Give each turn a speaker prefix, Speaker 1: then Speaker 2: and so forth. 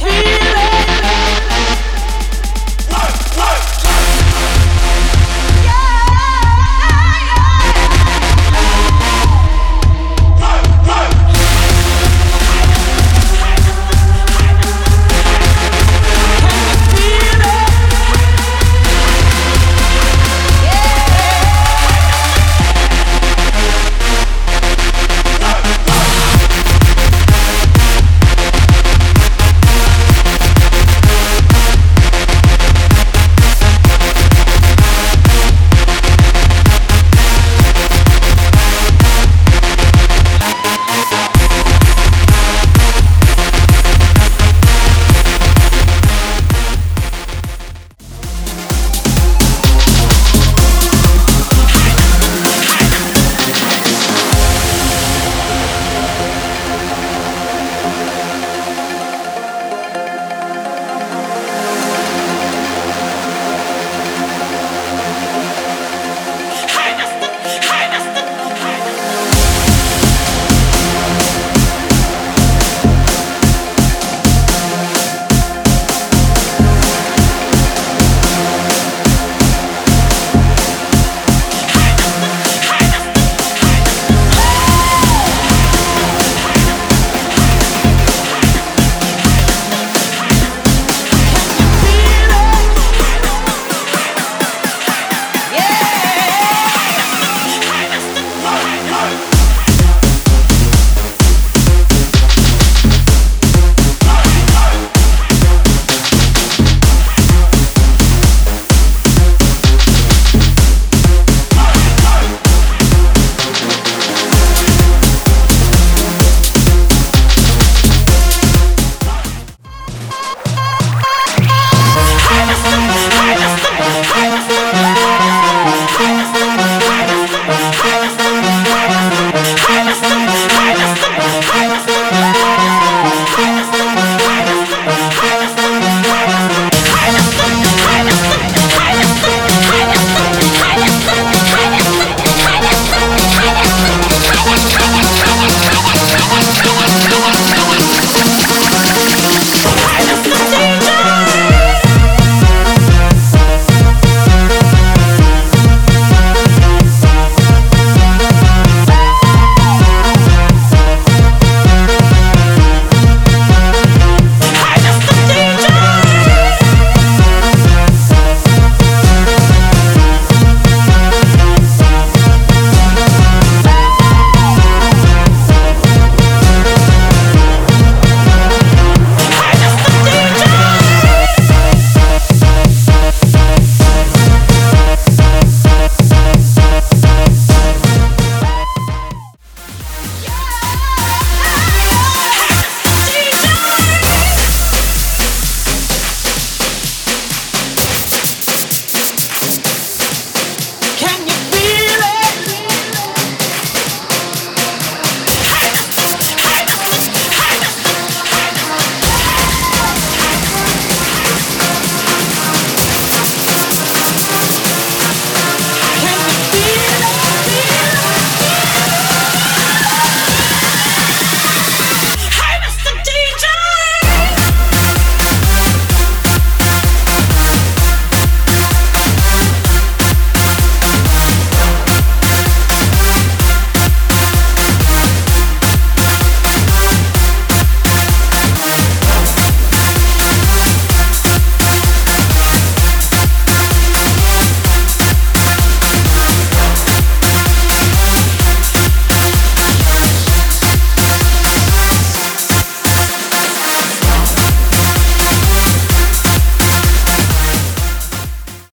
Speaker 1: dream.